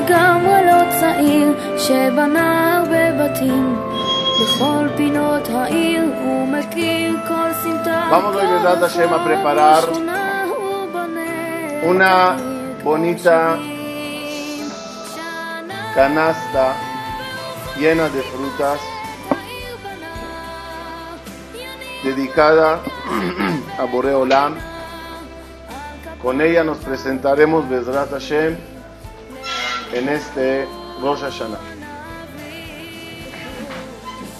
לגמרי לא צעיר שבנה הרבה בתים בכל פינות העיר הוא מכיר כל סמטה Vamos hoy, Besrat Hashem, a preparar שכונה הוא בונה una bonita canasta llena de frutas dedicada a Boreolam. Con ella nos presentaremos Bezrat Hashem en este Rosh Hashanah.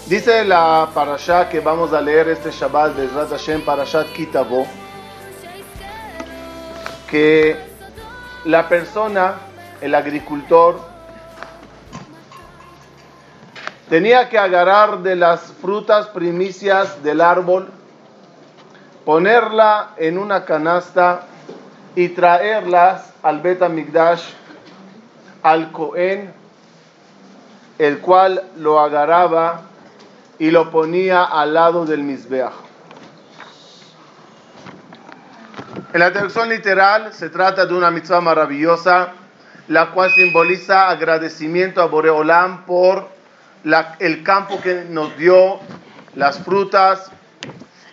Dice la parasha que vamos a leer este Shabbat Bezrat Hashem, Parashat Kitabo, que la persona, el agricultor, tenía que agarrar de las frutas primicias del árbol, ponerla en una canasta y traerlas al Bet Migdash, al Cohen, el cual lo agarraba y lo ponía al lado del Mizbeach. En la traducción literal se trata de una mitzvah maravillosa, la cual simboliza agradecimiento a Boreolam por el campo que nos dio, las frutas.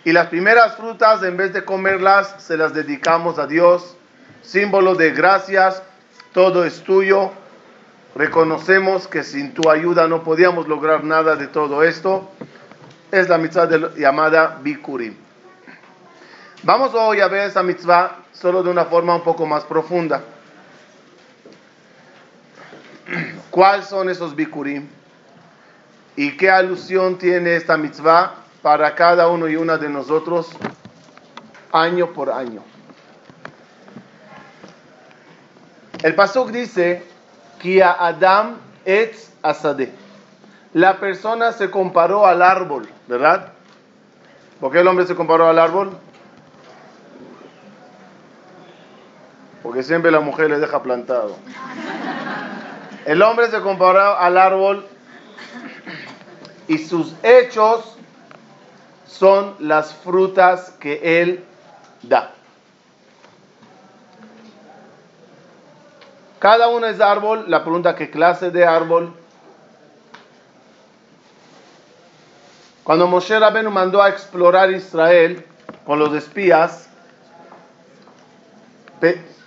Y las primeras frutas, en vez de comerlas, se las dedicamos a Dios. Símbolo de gracias, todo es tuyo. Reconocemos que sin tu ayuda no podíamos lograr nada de todo esto. Es la mitzvah de- llamada Bikurim. Vamos hoy a ver esa mitzvah solo de una forma un poco más profunda. ¿Cuáles son esos bikurim? ¿Y qué alusión tiene esta mitzvah para cada uno y una de nosotros año por año? El pasuk dice, Kia Adam etz asade. La persona se comparó al árbol, ¿verdad? ¿Por qué el hombre se comparó al árbol? Porque siempre la mujer le deja plantado. El hombre se comparó al árbol y sus hechos son las frutas que él da. Cada uno es árbol. La pregunta, ¿qué clase de árbol? Cuando Moshe Rabenu mandó a explorar Israel con los espías,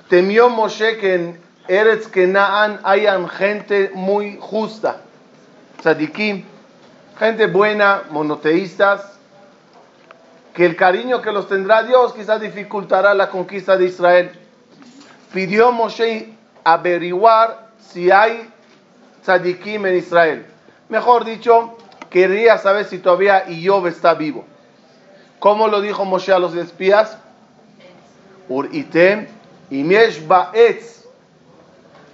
temió Moshe que en Eretz Kenaan hayan gente muy justa, tzadikim, gente buena, monoteístas, que el cariño que los tendrá Dios quizás dificultará la conquista de Israel. Pidió Moshe averiguar si hay tzadikim en Israel. Mejor dicho, quería saber si todavía Iob está vivo. ¿Cómo lo dijo Moshe a los espías? Uritem y Baetz.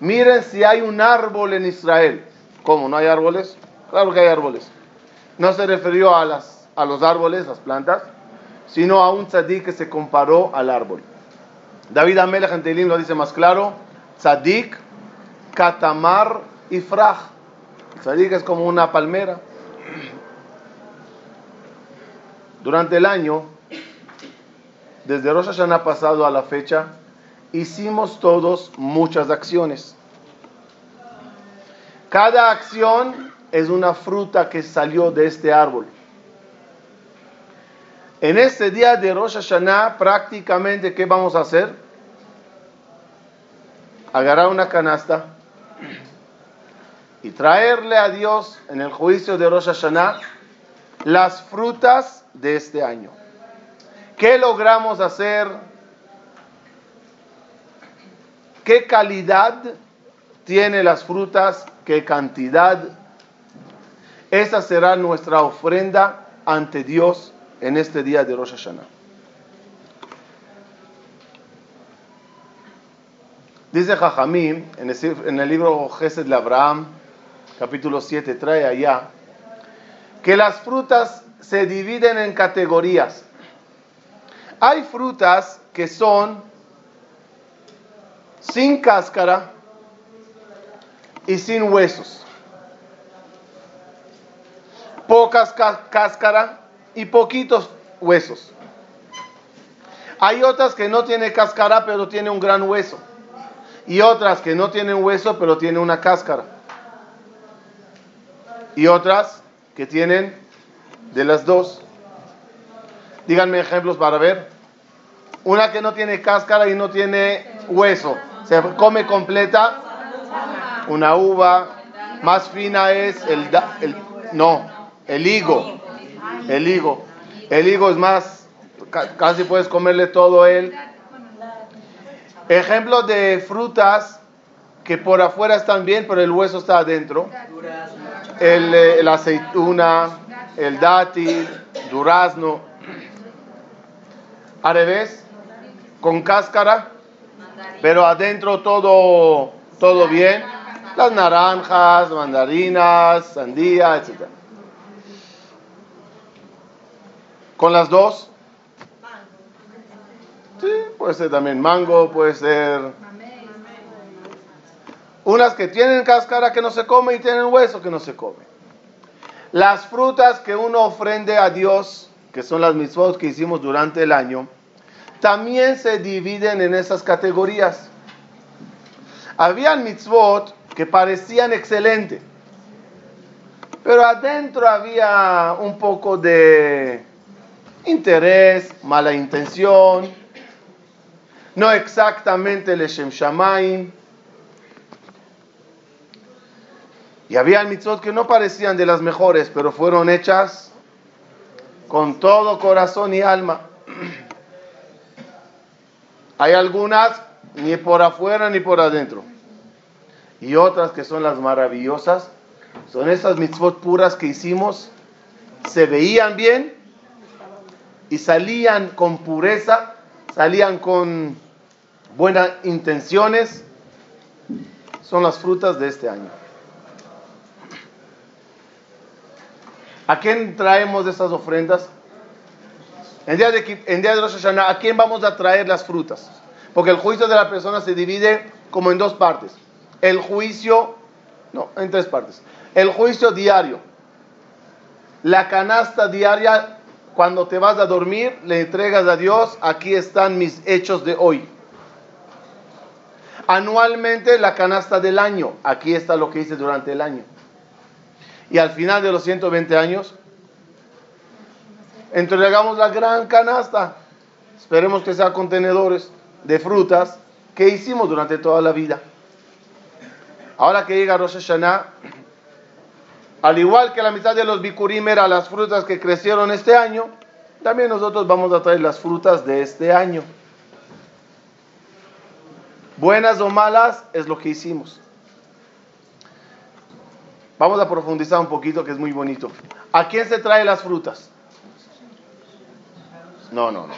Miren si hay un árbol en Israel. ¿Cómo? ¿No hay árboles? Claro que hay árboles. No se refirió a, los árboles, las plantas, sino a un tzadik que se comparó al árbol. David Amelech en Teilim lo dice más claro. Tzadik, katamar y fraj. Tzadik es como una palmera. Durante el año, desde Rosh Hashanah pasado a la fecha, hicimos todos muchas acciones. Cada acción es una fruta que salió de este árbol. En este día de Rosh Hashanah, prácticamente, ¿qué vamos a hacer? Agarrar una canasta y traerle a Dios en el juicio de Rosh Hashanah las frutas de este año. ¿Qué logramos hacer? ¿Qué calidad tiene las frutas? ¿Qué cantidad? Esa será nuestra ofrenda ante Dios en este día de Rosh Hashanah. Dice Jajamim en el, libro Gesed de Abraham, capítulo 7, trae allá, que las frutas se dividen en categorías. Hay frutas que son sin cáscara y sin huesos. Pocas ca- cáscara y poquitos huesos. Hay otras que no tiene cáscara pero tiene un gran hueso. Y otras que no tienen hueso, pero tienen una cáscara. Y otras que tienen de las dos. Díganme ejemplos para ver. Una que no tiene cáscara y no tiene hueso. Se come completa. Una uva. Más fina es el, el no, el higo. El higo. El higo es más, casi puedes comerle todo él. Ejemplos de frutas que por afuera están bien, pero el hueso está adentro. El, el aceituna, el dátil, durazno. Al revés, con cáscara, pero adentro todo, todo bien. Las naranjas, mandarinas, sandía, etc. Con las dos. Sí, puede ser también mango, puede ser. Unas que tienen cáscara que no se come y tienen hueso que no se come. Las frutas que uno ofrende a Dios, que son las mitzvot que hicimos durante el año, también se dividen en esas categorías. Habían mitzvot que parecían excelentes, pero adentro había un poco de interés, mala intención, no exactamente el Shem Shamaim. Y había mitzvot que no parecían de las mejores, pero fueron hechas con todo corazón y alma. Hay algunas ni por afuera ni por adentro. Y otras que son las maravillosas, son esas mitzvot puras que hicimos, se veían bien y salían con pureza, salían con buenas intenciones, son las frutas de este año. ¿A quién traemos esas ofrendas? En día de, en de ¿a quién vamos a traer las frutas? Porque el juicio de la persona se divide como en dos partes. El juicio, no, en tres partes. El juicio diario. La canasta diaria, cuando te vas a dormir, le entregas a Dios, aquí están mis hechos de hoy. Anualmente la canasta del año, aquí está lo que hice durante el año. Y al final de los 120 años, entregamos la gran canasta. Esperemos que sea contenedores de frutas que hicimos durante toda la vida. Ahora que llega Rosh Hashanah, al igual que la mitad de los bikurim las frutas que crecieron este año, también nosotros vamos a traer las frutas de este año. Buenas o malas es lo que hicimos. Vamos a profundizar un poquito que es muy bonito. ¿A quién se trae las frutas? No, no, no.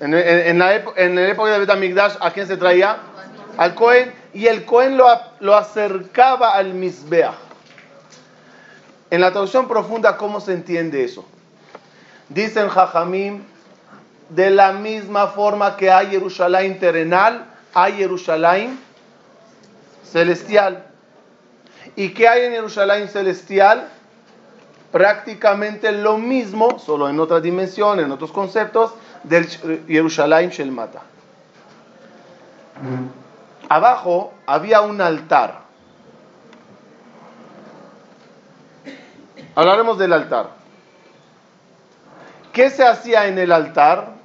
En, la, época de Betamigdash, ¿a quién se traía? Al Cohen. Y el Cohen lo, lo acercaba al Misbeach. En la traducción profunda, ¿cómo se entiende eso? Dicen Jajamim, de la misma forma que hay Jerusalén terrenal, hay Jerusalén celestial. ¿Y qué hay en Jerusalén celestial? Prácticamente lo mismo, solo en otra dimensión, en otros conceptos, del Jerusalén Shelmata. Abajo había un altar. Hablaremos del altar. ¿Qué se hacía en el altar?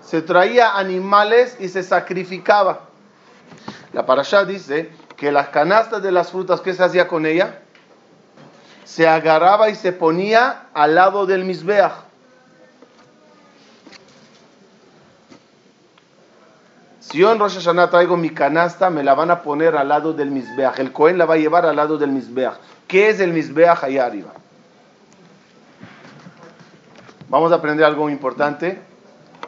Se traía animales y se sacrificaba. La parasha dice que las canastas de las frutas, ¿qué se hacía con ella? Se agarraba y se ponía al lado del misbeach. Si yo en Rosh Hashanah traigo mi canasta, me la van a poner al lado del misbeach. El Cohen la va a llevar al lado del misbeach. ¿Qué es el misbeach allá arriba? Vamos a aprender algo importante.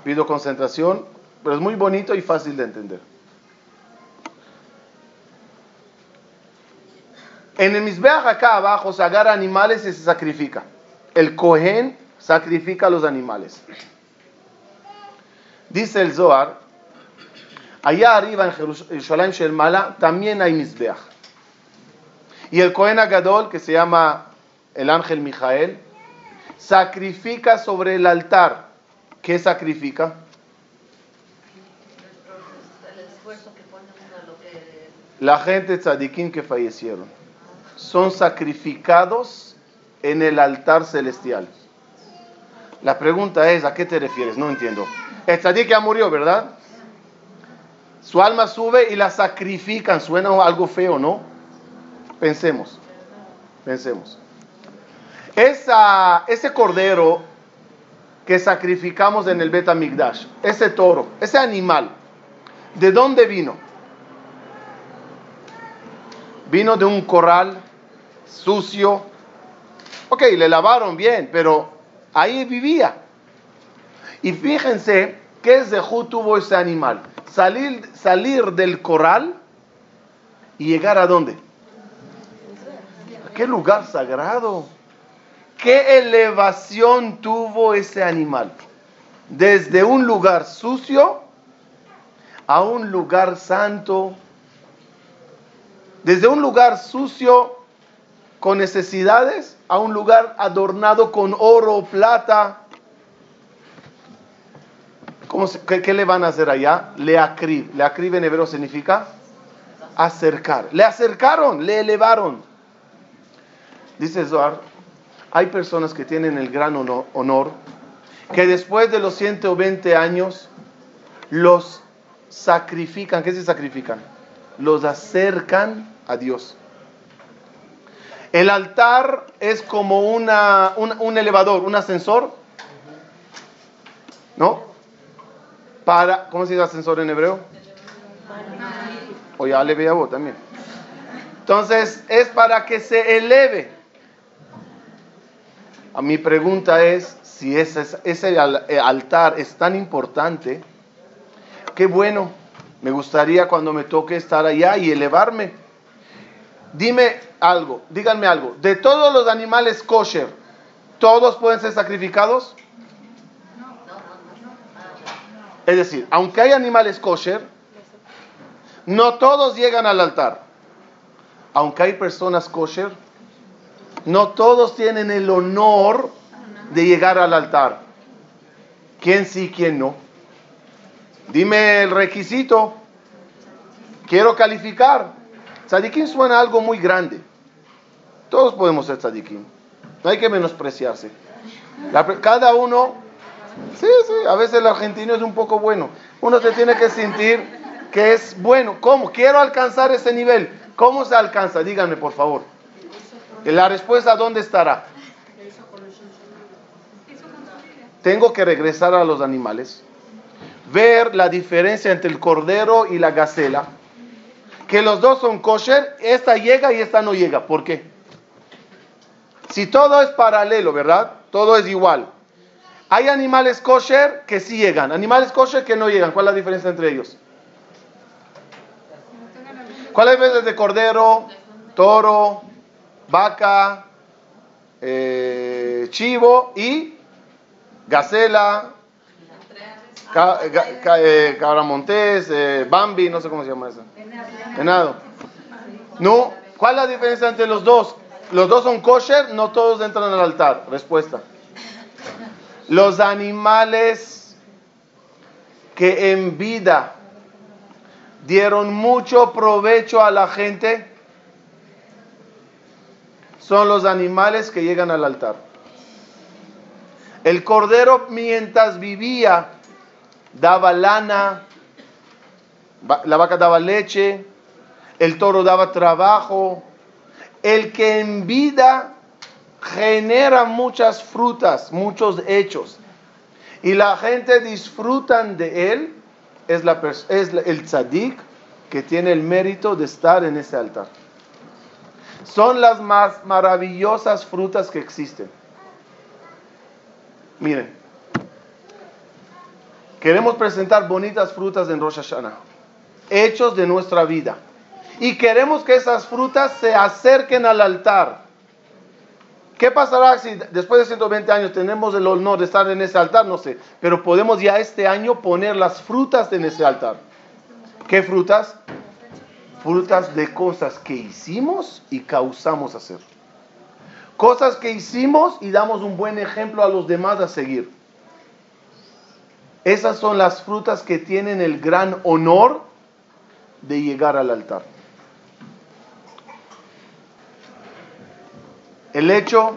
Pido concentración, pero es muy bonito y fácil de entender. En el Mizbeach acá abajo se agarra animales y se sacrifica. El Cohen sacrifica a los animales. Dice el Zohar, allá arriba en Jerusalén Shelmala también hay Mizbeach. Y el Cohen Agadol, que se llama el ángel Mijael, sacrifica sobre el altar. ¿Qué sacrifica? la gente tzadikim que fallecieron son sacrificados en el altar celestial. La pregunta es, ¿a qué te refieres? No entiendo. El tzadik ya murió, ¿verdad? Su alma sube y la sacrifican. Suena algo feo, ¿no? Pensemos, pensemos. Esa, ese cordero que sacrificamos en el Betamigdash, ese toro, ese animal, ¿de dónde vino? Vino de un corral sucio. Ok, le lavaron bien, pero ahí vivía. Y fíjense qué Zehú tuvo ese animal. Salir, salir del corral y llegar a dónde? ¿A qué lugar sagrado? ¿Qué elevación tuvo ese animal? Desde un lugar sucio a un lugar santo. Desde un lugar sucio con necesidades a un lugar adornado con oro, plata. ¿Cómo qué, le van a hacer allá? Le acrib. Le acrib en hebreo significa acercar. Le acercaron, le elevaron. Dice Zohar, hay personas que tienen el gran honor, que después de los 120 años los sacrifican. ¿Qué se sacrifican? Los acercan a Dios. El altar es como una, un, elevador, un ascensor. ¿No? Para, ¿cómo se dice ascensor en hebreo? O ya le vos también. Entonces, es para que se eleve. Mi pregunta es, si ese, ese altar es tan importante, qué bueno, me gustaría cuando me toque estar allá y elevarme. Dime algo, díganme algo. De todos los animales kosher, ¿todos pueden ser sacrificados? Es decir, aunque hay animales kosher, no todos llegan al altar. Aunque hay personas kosher, no todos tienen el honor de llegar al altar. ¿Quién sí, quién no? Dime el requisito. Quiero calificar. Tzadikim suena algo muy grande. Todos podemos ser tzadikim. No hay que menospreciarse. cada uno, sí, sí, a veces el argentino es un poco bueno. Uno se tiene que sentir que es bueno. ¿Cómo? Quiero alcanzar ese nivel. ¿Cómo se alcanza? Díganme, por favor. La respuesta, ¿dónde estará? Tengo que regresar a los animales, ver la diferencia entre el cordero y la gacela que los dos son kosher, esta llega y esta no llega. ¿Por qué? Si todo es paralelo, ¿verdad? Todo es igual. Hay animales kosher que sí llegan, animales kosher que no llegan. ¿Cuál es la diferencia entre ellos? ¿Cuál es la cordero, toro, vaca, eh, chivo y gacela, eh, cabra montés, eh, bambi, no sé cómo se llama eso. Venado. No, ¿cuál es la diferencia entre los dos? Los dos son kosher, no todos entran al altar. Respuesta. Los animales que en vida dieron mucho provecho a la gente son los animales que llegan al altar. El cordero mientras vivía daba lana, la vaca daba leche, el toro daba trabajo. El que en vida genera muchas frutas, muchos hechos, y la gente disfrutan de él, es, la, es el tzadik que tiene el mérito de estar en ese altar. Son las más maravillosas frutas que existen. Miren, queremos presentar bonitas frutas en Rosh Hashanah, hechos de nuestra vida y queremos que esas frutas se acerquen al altar. ¿Qué pasará si después de 120 años tenemos el honor de estar en ese altar? No sé, pero podemos ya este año poner las frutas en ese altar. ¿Qué frutas? frutas de cosas que hicimos y causamos hacer. Cosas que hicimos y damos un buen ejemplo a los demás a seguir. Esas son las frutas que tienen el gran honor de llegar al altar. El hecho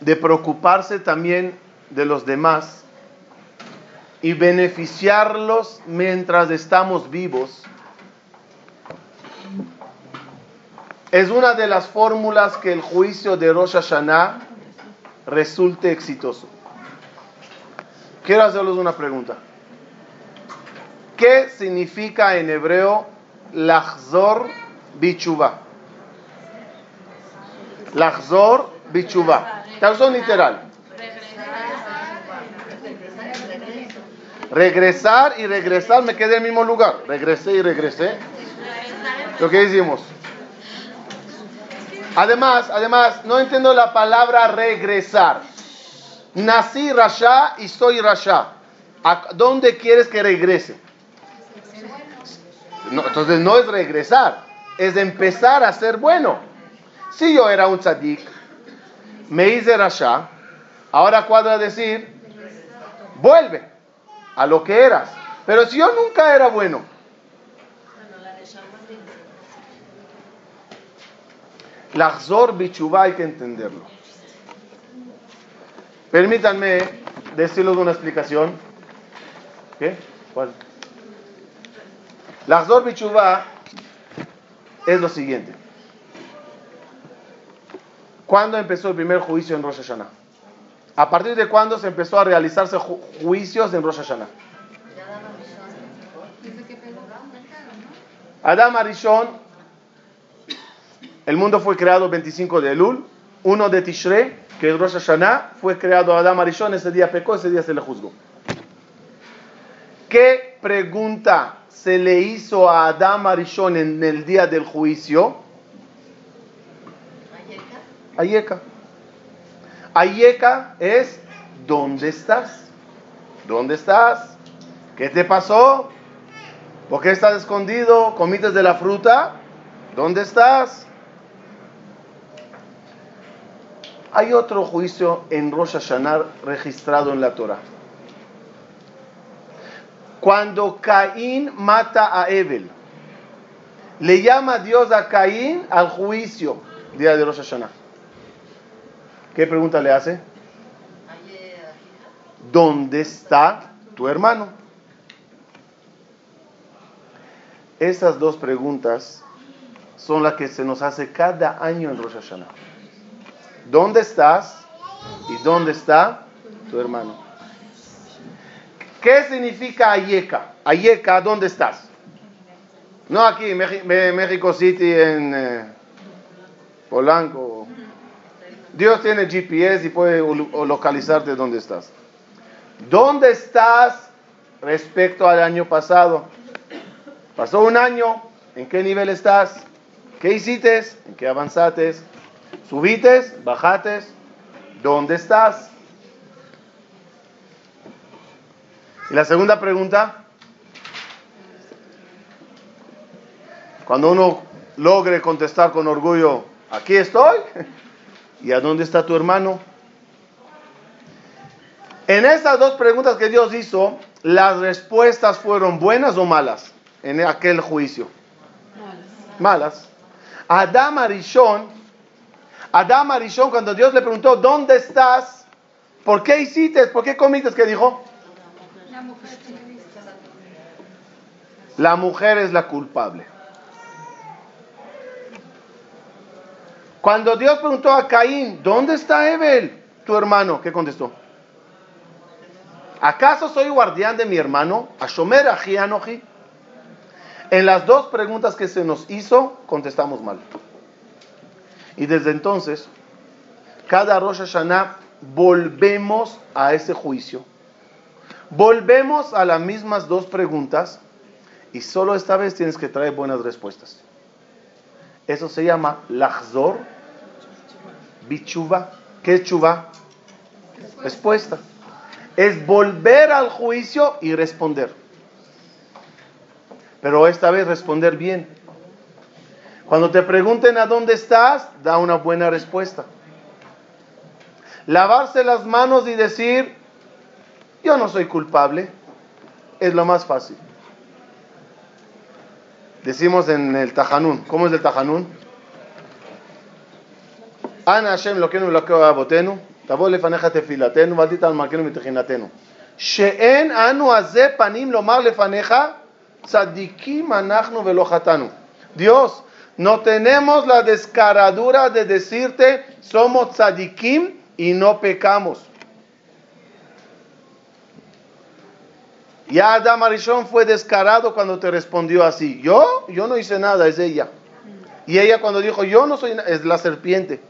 de preocuparse también de los demás y beneficiarlos mientras estamos vivos es una de las fórmulas que el juicio de Rosh Hashanah resulte exitoso. Quiero hacerles una pregunta. ¿Qué significa en hebreo Lachzor Bichuba? Lachzor Bichuba. Traducción literal. Regresar y regresar, me quedé en el mismo lugar. Regresé y regresé. ¿Lo que hicimos? Además, además, no entiendo la palabra regresar. Nací Rasha y soy Rasha. ¿A dónde quieres que regrese? entonces no es regresar, es empezar a ser bueno. Si yo era un tzadik, me hice Rasha, ahora cuadra decir, vuelve a lo que eras. Pero si yo nunca era bueno, Lachzor Bichubá hay que entenderlo. Permítanme decirles una explicación. ¿Qué? ¿Cuál? Lachzor Bichubá es lo siguiente. ¿Cuándo empezó el primer juicio en Rosh Hashanah? ¿A partir de cuándo se empezó a realizarse juicios en Rosh Hashanah? Adam Arishon el mundo fue creado el 25 de Elul, uno de Tishrei, que es Rosh Hashanah, fue creado Adam Arishon, ese día pecó, ese día se le juzgó. ¿Qué pregunta se le hizo a Adam Arishon en el día del juicio? Ayeka. Ayeka es, ¿dónde estás? ¿Dónde estás? ¿Qué te pasó? ¿Por qué estás escondido? ¿Comites de la fruta? ¿Dónde estás? Hay otro juicio en Rosh Hashanah registrado en la Torah. Cuando Caín mata a Evel, le llama Dios a Caín al juicio, día de Rosh Hashanah. ¿Qué pregunta le hace? ¿Dónde está tu hermano? Esas dos preguntas son las que se nos hace cada año en Rosh Hashanah. ¿Dónde estás? ¿Y dónde está tu hermano? ¿Qué significa Ayeka? Ayeka, ¿dónde estás? No aquí, en México City, en eh, Polanco. Dios tiene GPS y puede localizarte dónde estás. ¿Dónde estás respecto al año pasado? Pasó un año, ¿en qué nivel estás? ¿Qué hiciste? ¿En qué avanzaste? Subites, bajates, ¿dónde estás? Y la segunda pregunta, cuando uno logre contestar con orgullo, aquí estoy, ¿y a dónde está tu hermano? En estas dos preguntas que Dios hizo, ¿las respuestas fueron buenas o malas en aquel juicio? Malas. Malas. Adam Arishon Adam Arishon, cuando Dios le preguntó, ¿dónde estás? ¿Por qué hiciste? ¿Por qué comiste? ¿Qué dijo? La mujer, la mujer es la culpable. Cuando Dios preguntó a Caín, ¿dónde está Ebel, tu hermano? ¿Qué contestó? ¿Acaso soy guardián de mi hermano? Ashomer Anoji. En las dos preguntas que se nos hizo, contestamos mal. Y desde entonces, cada Rosh Hashanah volvemos a ese juicio. Volvemos a las mismas dos preguntas y solo esta vez tienes que traer buenas respuestas. Eso se llama Lachzor Bichuva. ¿Qué es chuva? Respuesta. Es volver al juicio y responder. Pero esta vez responder bien. Cuando te pregunten a dónde estás, da una buena respuesta. Lavarse las manos y decir, yo no soy culpable, es lo más fácil. Decimos en el Tajanún, ¿cómo es el Tajanún? אנא השם אלוקינו ואלוקי אבותינו, תבוא לפניך תפילתנו ואל תיטל מלכנו מתחינתנו. שאין אנו הזה פנים לומר לפניך, צדיקים אנחנו ולא חטאנו. Dios, no tenemos la descaradura de decirte, somos tzadikim y no pecamos. Ya Adam Arishon fue descarado cuando te respondió así. Yo, yo no hice nada, es ella. Y ella cuando dijo, yo no soy, es la serpiente.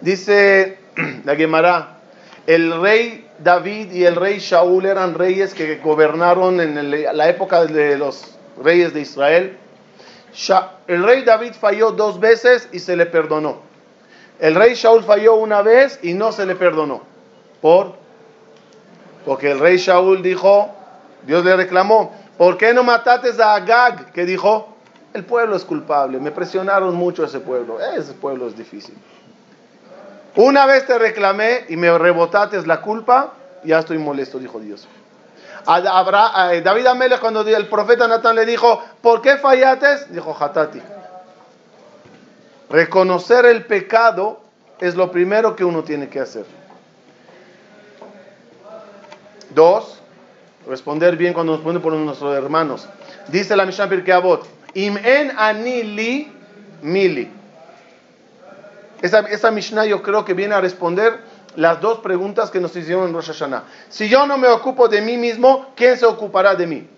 Dice la Gemara, el rey David y el rey Shaul eran reyes que gobernaron en la época de los reyes de Israel. El rey David falló dos veces y se le perdonó. El rey Shaul falló una vez y no se le perdonó. ¿Por? Porque el rey Shaul dijo, Dios le reclamó, ¿por qué no mataste a Agag? Que dijo, el pueblo es culpable, me presionaron mucho ese pueblo, ese pueblo es difícil. Una vez te reclamé y me rebotaste la culpa, ya estoy molesto, dijo Dios. David Amelech, cuando el profeta Natán le dijo, ¿por qué fallaste? Dijo, Hatati. Reconocer el pecado es lo primero que uno tiene que hacer. Dos, responder bien cuando nos ponen por nuestros hermanos. Dice la Mishnah Pirkei Im en anili mili. Esa, esa Mishnah yo creo que viene a responder las dos preguntas que nos hicieron en Rosh Hashanah. Si yo no me ocupo de mí mismo, ¿quién se ocupará de mí?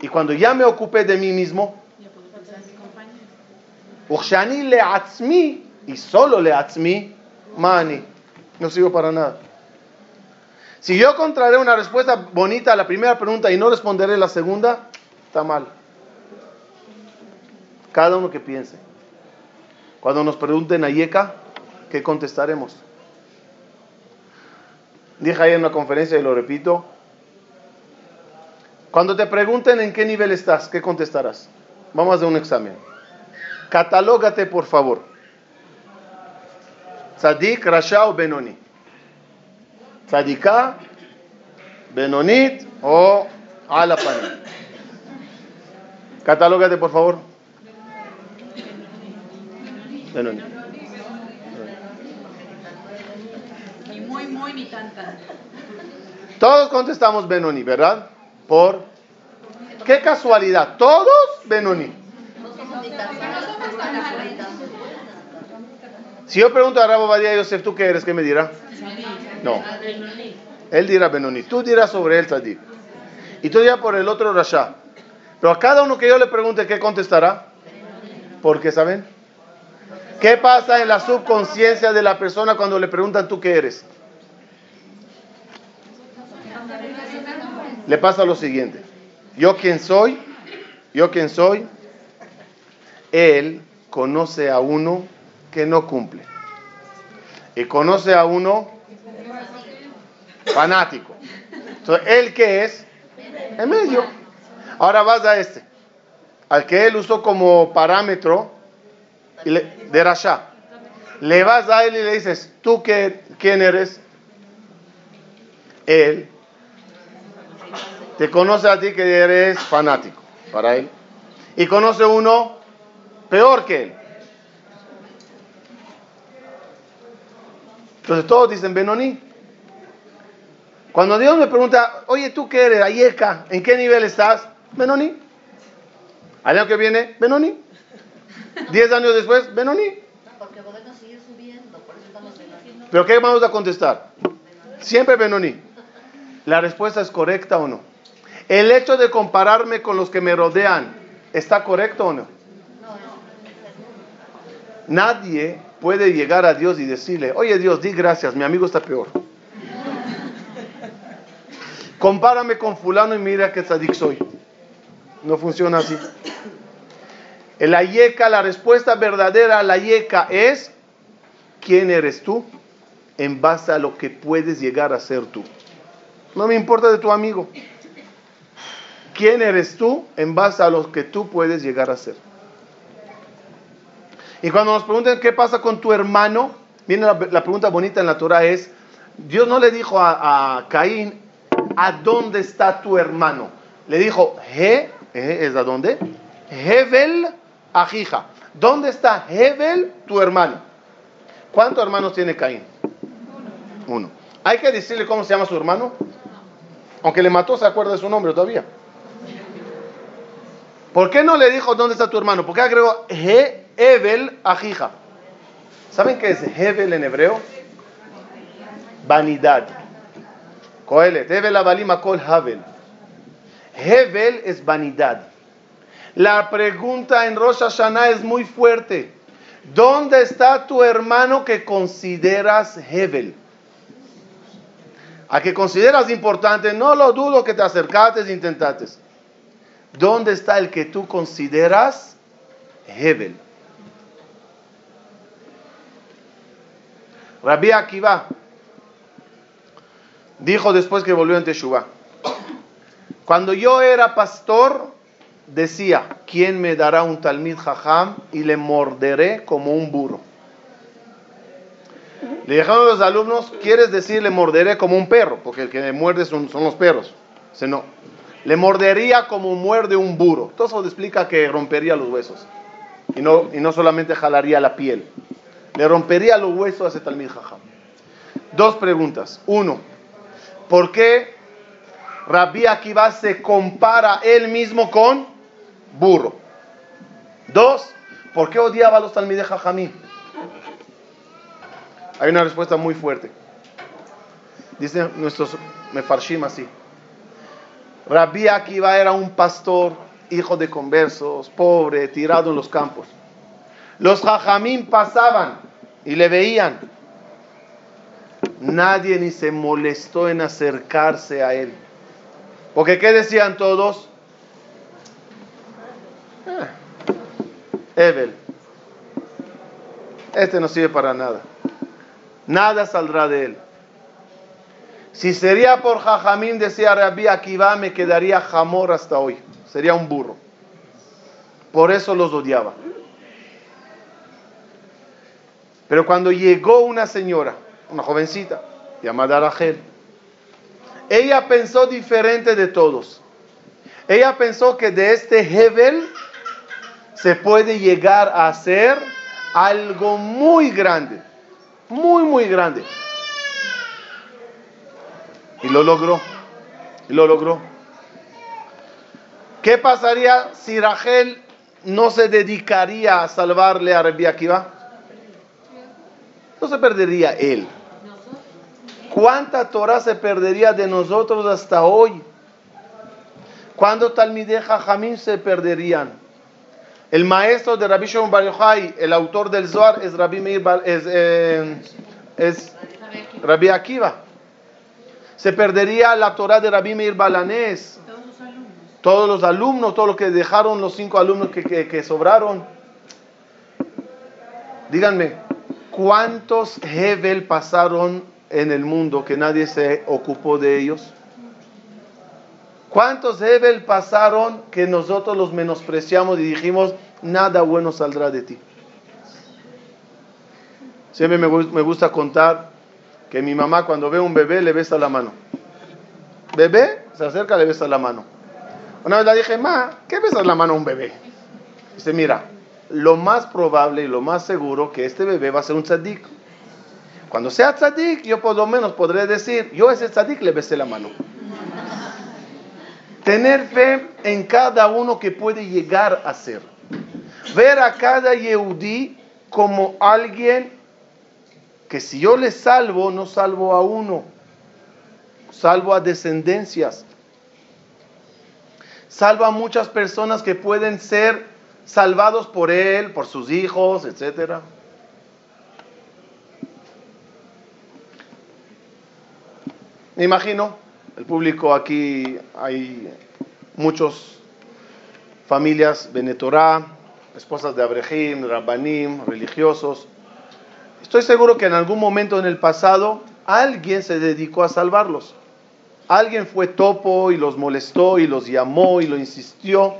Y cuando ya me ocupé de mí mismo, le atzmi, y solo le atzmi, mani, no sigo para nada. Si yo contraré una respuesta bonita a la primera pregunta y no responderé la segunda, está mal. Cada uno que piense. Cuando nos pregunten a Yeka, ¿qué contestaremos? Dije ahí en una conferencia y lo repito. Cuando te pregunten en qué nivel estás, ¿qué contestarás? Vamos a hacer un examen. Catalógate, por favor. Tzadik, Rasha o Benoni. Tzadika, Benonit o Alapani. Catalógate, por favor. Benoni. Ni Todos contestamos Benoni, ¿verdad? Por. Qué casualidad. Todos Benoni. Si yo pregunto a Rabo Badía Yosef, ¿tú qué eres? ¿Qué me dirá? No. Él dirá Benoni. Tú dirás sobre él Tzadik. Y tú dirás por el otro Rasha. Pero a cada uno que yo le pregunte, ¿qué contestará? Porque, ¿saben? ¿Qué pasa en la subconsciencia de la persona cuando le preguntan tú qué eres? Le pasa lo siguiente. Yo quién soy, yo quién soy, él conoce a uno que no cumple. Y conoce a uno fanático. Entonces, ¿él qué es? En medio. Ahora vas a este. Al que él usó como parámetro de Rasha. Le vas a él y le dices, ¿tú qué, quién eres? Él te conoce a ti que eres fanático para él. Y conoce uno peor que él. Entonces todos dicen Benoni. Cuando Dios me pregunta, oye, ¿tú qué eres? Ayeka, ¿en qué nivel estás? Benoni. Al año que viene, Benoni. Diez años después, Benoni. ¿Pero qué vamos a contestar? Siempre Benoni. ¿La respuesta es correcta o no? ¿El hecho de compararme con los que me rodean está correcto o no? Nadie puede llegar a Dios y decirle, oye Dios, di gracias, mi amigo está peor. Compárame con fulano y mira qué tzadik soy. No funciona así. El ayeka, la respuesta verdadera a la ayeka es, ¿quién eres tú? En base a lo que puedes llegar a ser tú. No me importa de tu amigo. ¿Quién eres tú en base a lo que tú puedes llegar a ser? Y cuando nos preguntan qué pasa con tu hermano, viene la, pregunta bonita en la Torah es, Dios no le dijo a, Caín, ¿a dónde está tu hermano? Le dijo, He, ¿es a dónde? Hevel Ajija. ¿Dónde está Hebel, tu hermano? ¿Cuántos hermanos tiene Caín? Uno. ¿Hay que decirle cómo se llama su hermano? Aunque le mató, se acuerda de su nombre todavía. ¿Por qué no le dijo dónde está tu hermano? ¿Por qué agregó He Evel Ajija? ¿Saben qué es Hevel en hebreo? Vanidad. Coelet. Hevel Abalima Havel. Hevel es vanidad. La pregunta en Rosh Hashanah es muy fuerte. ¿Dónde está tu hermano que consideras Hevel? A que consideras importante, no lo dudo que te acercaste e intentaste. ¿Dónde está el que tú consideras Hebel? Rabbi Akiva dijo después que volvió en Teshuvah, cuando yo era pastor, decía, ¿quién me dará un talmid jajam y le morderé como un burro? Le dijeron a los alumnos, ¿quieres decir le morderé como un perro? Porque el que me muerde son, son los perros. Dice, no, le mordería como muerde un burro. Todo eso explica que rompería los huesos. Y no, y no solamente jalaría la piel. Le rompería los huesos a ese talmid jajam. Dos preguntas. Uno, ¿por qué Rabbi Akiva se compara él mismo con burro? Dos, ¿por qué odiaba a los talmid jajamí? Hay una respuesta muy fuerte. Dicen nuestros mefarshim así. Rabbi Akiva era un pastor, hijo de conversos, pobre, tirado en los campos. Los jajamín pasaban y le veían. Nadie ni se molestó en acercarse a él. Porque ¿qué decían todos? Eh, Este no sirve para nada. Nada saldrá de él. Si sería por Jajamín, decía Rabbi Akiva, me quedaría jamor hasta hoy. Sería un burro. Por eso los odiaba. Pero cuando llegó una señora, una jovencita, llamada Rachel, ella pensó diferente de todos. Ella pensó que de este Hebel se puede llegar a hacer algo muy grande, muy, muy grande. Y lo logró. Y lo logró. ¿Qué pasaría si Rachel no se dedicaría a salvarle a Rabbi Akiva? No se perdería él. ¿Cuánta Torah se perdería de nosotros hasta hoy? ¿Cuándo Talmideh Jamín se perderían? El maestro de Rabbi Shimon Bar Yochai, el autor del Zohar, es Rabbi Meir es, eh, es Rabbi Akiva se perdería la Torah de Rabbi Meir Balanés. Todos los alumnos. Todos los alumnos, todo lo que dejaron los cinco alumnos que, que, sobraron. Díganme, ¿cuántos Hebel pasaron en el mundo que nadie se ocupó de ellos? ¿Cuántos Hebel pasaron que nosotros los menospreciamos y dijimos, nada bueno saldrá de ti? Siempre me gusta contar que mi mamá cuando ve un bebé le besa la mano. Bebé, se acerca, le besa la mano. Una vez le dije, ma, ¿qué besas la mano a un bebé? Dice, mira, lo más probable y lo más seguro que este bebé va a ser un tzadik. Cuando sea tzadik, yo por lo menos podré decir, yo a ese tzadik le besé la mano. Tener fe en cada uno que puede llegar a ser. Ver a cada Yehudi como alguien que si yo le salvo, no salvo a uno, salvo a descendencias. Salvo a muchas personas que pueden ser salvados por él, por sus hijos, etc. Me imagino, el público aquí hay muchos familias Benetorá, esposas de Abrehim, Rabbanim, religiosos, Estoy seguro que en algún momento en el pasado alguien se dedicó a salvarlos. Alguien fue topo y los molestó y los llamó y lo insistió.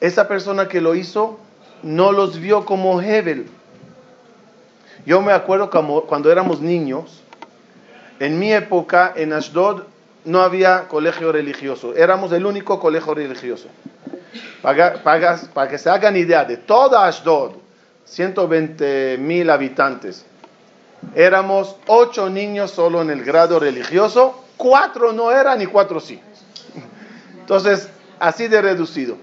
Esa persona que lo hizo no los vio como Hebel. Yo me acuerdo como cuando éramos niños, en mi época en Ashdod no había colegio religioso, éramos el único colegio religioso. Para, para que se hagan idea de toda Ashdod, 120 mil habitantes. Éramos ocho niños solo en el grado religioso, cuatro no eran y cuatro sí. Entonces, así de reducido.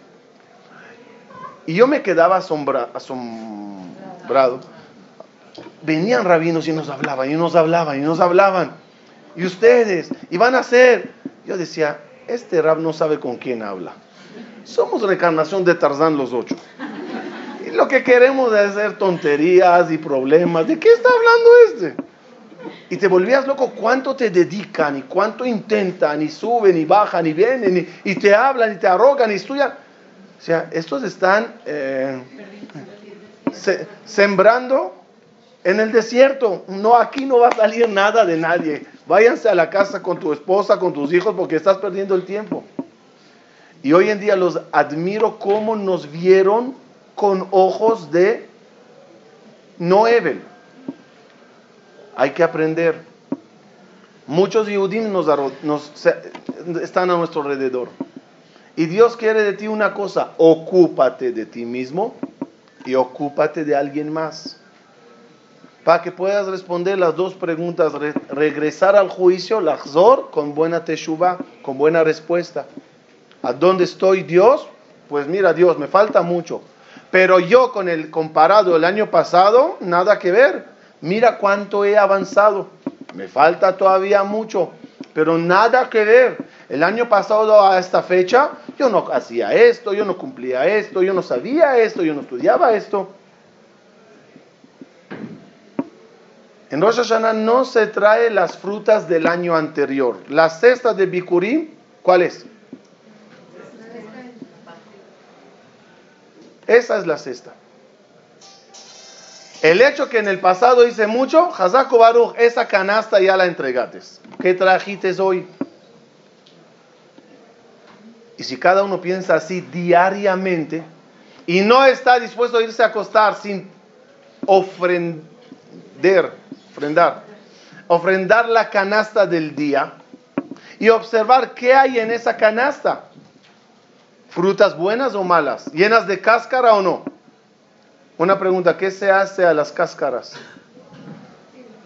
Y yo me quedaba asombrado. Venían rabinos y nos hablaban, y nos hablaban, y nos hablaban. Y ustedes, y van a hacer. Yo decía, este rab no sabe con quién habla. Somos reencarnación de Tarzán los ocho. Lo que queremos es hacer tonterías y problemas. ¿De qué está hablando este? Y te volvías loco cuánto te dedican y cuánto intentan y suben y bajan y vienen y, te hablan y te arrogan y estudian. O sea, estos están eh, sembrando en el desierto. No, aquí no va a salir nada de nadie. Váyanse a la casa con tu esposa, con tus hijos, porque estás perdiendo el tiempo. Y hoy en día los admiro cómo nos vieron con ojos de no Evel. Hay que aprender. Muchos Yehudim nos, están a nuestro alrededor. Y Dios quiere de ti una cosa, ocúpate de ti mismo y ocúpate de alguien más. Para que puedas responder las dos preguntas, regresar al juicio, la con buena teshuva, con buena respuesta. ¿A dónde estoy Dios? Pues mira Dios, me falta mucho. Pero yo con el comparado el año pasado, nada que ver. Mira cuánto he avanzado. Me falta todavía mucho, pero nada que ver. El año pasado a esta fecha yo no hacía esto, yo no cumplía esto, yo no sabía esto, yo no estudiaba esto. En Rosh Hashanah no se trae las frutas del año anterior. La cesta de Bikurim, ¿cuál es? Esa es la cesta. El hecho que en el pasado hice mucho, Hazako Baruch, esa canasta ya la entregates. ¿Qué trajites hoy? Y si cada uno piensa así diariamente y no está dispuesto a irse a acostar sin ofrender, ofrendar, ofrendar la canasta del día y observar qué hay en esa canasta. ¿Frutas buenas o malas? ¿Llenas de cáscara o no? Una pregunta, ¿qué se hace a las cáscaras?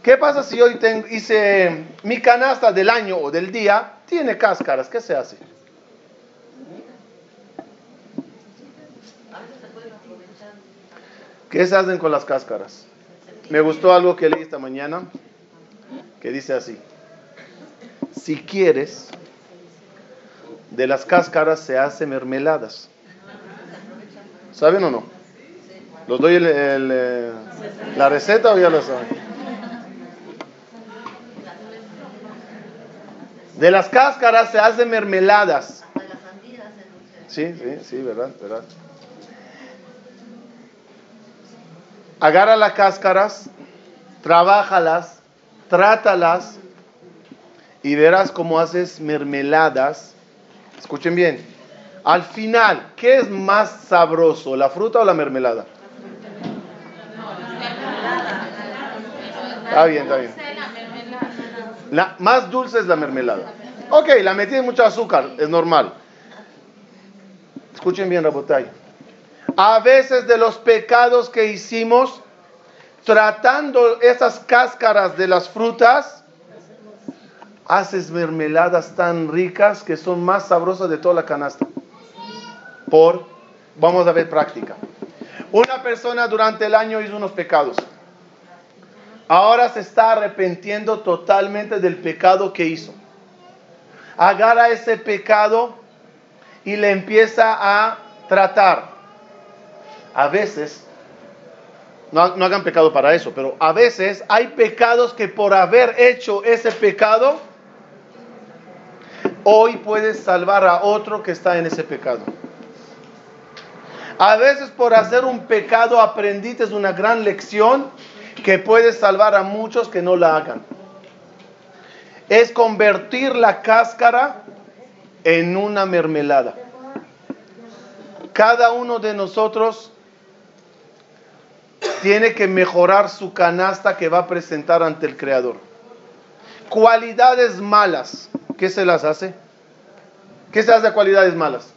¿Qué pasa si hoy hice mi canasta del año o del día? Tiene cáscaras, ¿qué se hace? ¿Qué se hacen con las cáscaras? Me gustó algo que leí esta mañana, que dice así, si quieres, de las cáscaras se hace mermeladas. ¿Saben o no? ¿Los doy eh, la receta o ya lo saben? De las cáscaras se hacen mermeladas. Sí, sí, sí, verdad, verdad. Agarra las cáscaras, trabájalas, trátalas y verás cómo haces mermeladas Escuchen bien. Al final, ¿qué es más sabroso, la fruta o la mermelada? Está bien, está bien. La más dulce es la mermelada. Ok, la metí en mucho azúcar, es normal. Escuchen bien, Rabotay. A veces de los pecados que hicimos, tratando esas cáscaras de las frutas, haces mermeladas tan ricas que son más sabrosas de toda la canasta. Por, vamos a ver práctica. Una persona durante el año hizo unos pecados. Ahora se está arrepentiendo totalmente del pecado que hizo. Agarra ese pecado y le empieza a tratar. A veces, no, no hagan pecado para eso, pero a veces hay pecados que por haber hecho ese pecado, hoy puedes salvar a otro que está en ese pecado. A veces por hacer un pecado aprendiste una gran lección que puedes salvar a muchos que no la hagan. Es convertir la cáscara en una mermelada. Cada uno de nosotros tiene que mejorar su canasta que va a presentar ante el Creador. Cualidades malas ¿qué se las hace? ¿Qué se hace de cualidades malas?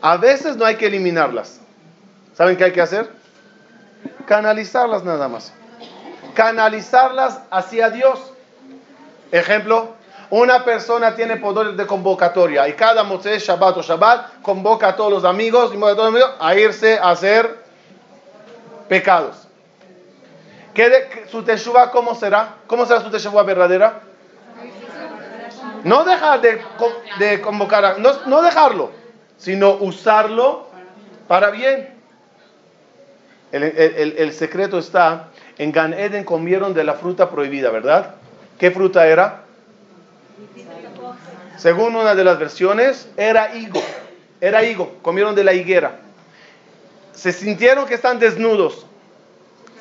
A veces no hay que eliminarlas. ¿Saben qué hay que hacer? Canalizarlas nada más. Canalizarlas hacia Dios. Ejemplo, una persona tiene poder de convocatoria y cada Moisés, Shabbat o Shabbat convoca a todos los amigos y a, todos los amigos a irse a hacer pecados. ¿Qué ¿Su teshuva cómo será? ¿Cómo será su teshuva verdadera? No dejar de, convocar, no, no dejarlo, sino usarlo para bien. El, el, el, secreto está en Gan Eden comieron de la fruta prohibida, ¿verdad? ¿Qué fruta era? Según una de las versiones, era higo. Era higo. Comieron de la higuera. Se sintieron que están desnudos.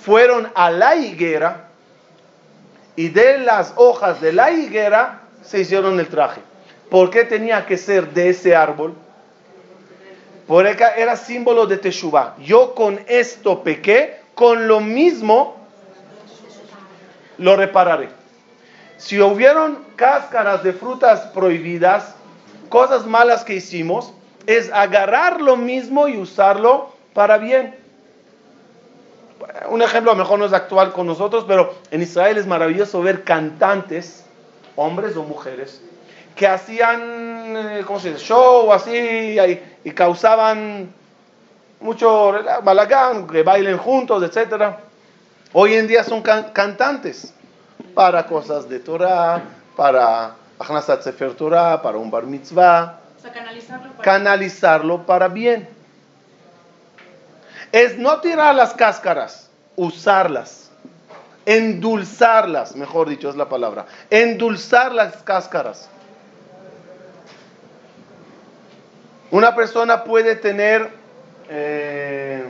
Fueron a la higuera y de las hojas de la higuera se hicieron el traje. ¿Por qué tenía que ser de ese árbol? Porque era símbolo de Teshuvah. Yo con esto pequé, con lo mismo lo repararé. Si hubieron cáscaras de frutas prohibidas, cosas malas que hicimos, es agarrar lo mismo y usarlo para bien. Un ejemplo mejor no es actual con nosotros, pero en Israel es maravilloso ver cantantes, hombres o mujeres, que hacían, eh, ¿cómo se dice?, show así y, y causaban mucho balagán, que bailen juntos, etc. Hoy en día son can cantantes para cosas de Torah, para Sefer Torah, para un bar mitzvah. O sea, canalizarlo para... canalizarlo para bien. Es no tirar las cáscaras, usarlas, endulzarlas, mejor dicho es la palabra, endulzar las cáscaras. Una persona puede tener eh,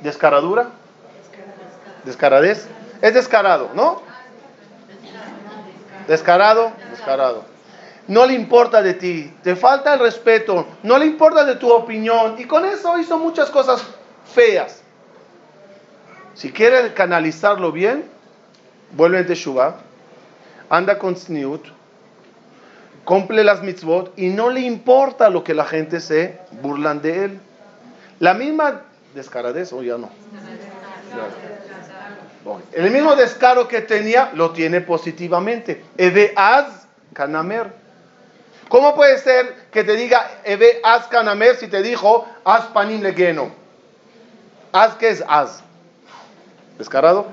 descaradura, descaradez, es descarado, ¿no? Descarado, descarado. No le importa de ti, te falta el respeto, no le importa de tu opinión y con eso hizo muchas cosas feas. Si quiere canalizarlo bien, vuelve a Teshuvah, anda con Sniut, cumple las mitzvot y no le importa lo que la gente se burlan de él. La misma descaradez o ya no. El mismo descaro que tenía lo tiene positivamente. Eve az kanamer. ¿Cómo puede ser que te diga Eve az kanamer si te dijo az panim legeno? ¿Az qué es az? ¿Descarado?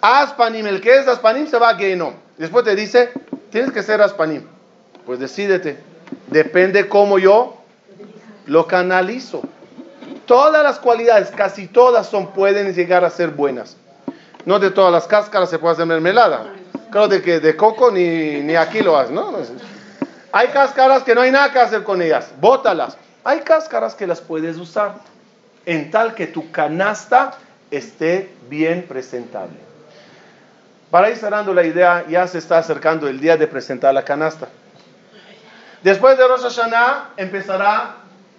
Az panim, el que es az panim se va a geno. Después te dice, tienes que ser az panim. Pues decídete. Depende cómo yo lo canalizo. Todas las cualidades, casi todas son, pueden llegar a ser buenas. No de todas las cáscaras se puede hacer mermelada. Creo de que de coco ni, ni aquí lo haces, ¿no? Hay cáscaras que no hay nada que hacer con ellas, bótalas. Hay cáscaras que las puedes usar en tal que tu canasta esté bien presentable. Para ir cerrando la idea, ya se está acercando el día de presentar la canasta. Después de Rosh Hashanah empezará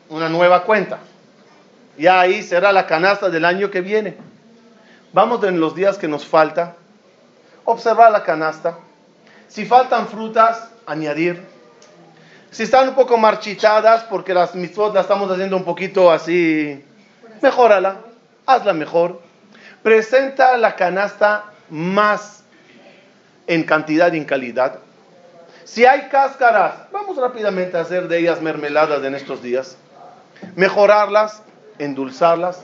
una nueva cuenta. Ya ahí será la canasta del año que viene. Vamos en los días que nos falta, observar la canasta. Si faltan frutas, añadir. Si están un poco marchitadas porque las mitzvot las estamos haciendo un poquito así, mejórala, hazla mejor. Presenta la canasta más en cantidad y en calidad. Si hay cáscaras, vamos rápidamente a hacer de ellas mermeladas en estos días. Mejorarlas, endulzarlas,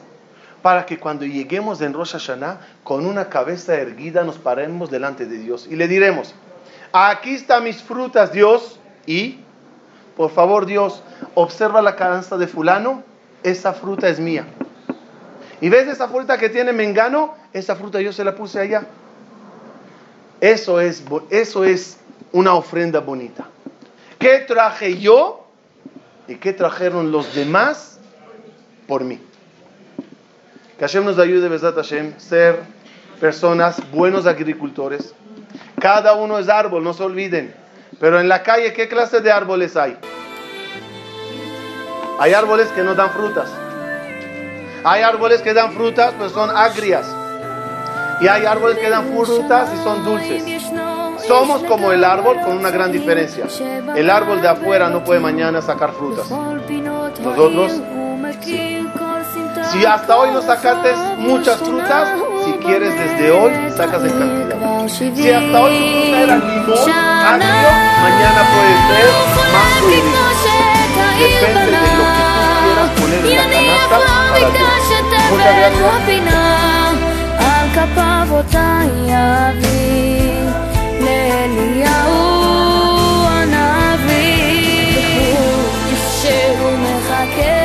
para que cuando lleguemos en Rosh Hashanah, con una cabeza erguida nos paremos delante de Dios y le diremos, aquí están mis frutas, Dios, y, por favor, Dios, observa la canasta de fulano, esa fruta es mía. Y ves esa fruta que tiene Mengano, esa fruta yo se la puse allá. Eso es, eso es una ofrenda bonita. ¿Qué traje yo y qué trajeron los demás por mí? Que Hashem nos ayude, Besat Hashem, ser personas, buenos agricultores. Cada uno es árbol, no se olviden. Pero en la calle, ¿qué clase de árboles hay? Hay árboles que no dan frutas. Hay árboles que dan frutas, pero son agrias. Y hay árboles que dan frutas y son dulces. Somos como el árbol con una gran diferencia. El árbol de afuera no puede mañana sacar frutas. Nosotros. Si hasta hoy no sacaste muchas frutas, si quieres desde hoy, sacas en cantidad. Si hasta hoy tu fruta era limón, agrio, mañana puede ser mango y Depende de lo que tú quieras poner en la במקדש אתבן הפינה, על כפיו אותה יביא לאליהו הנביא, כשהוא מחכה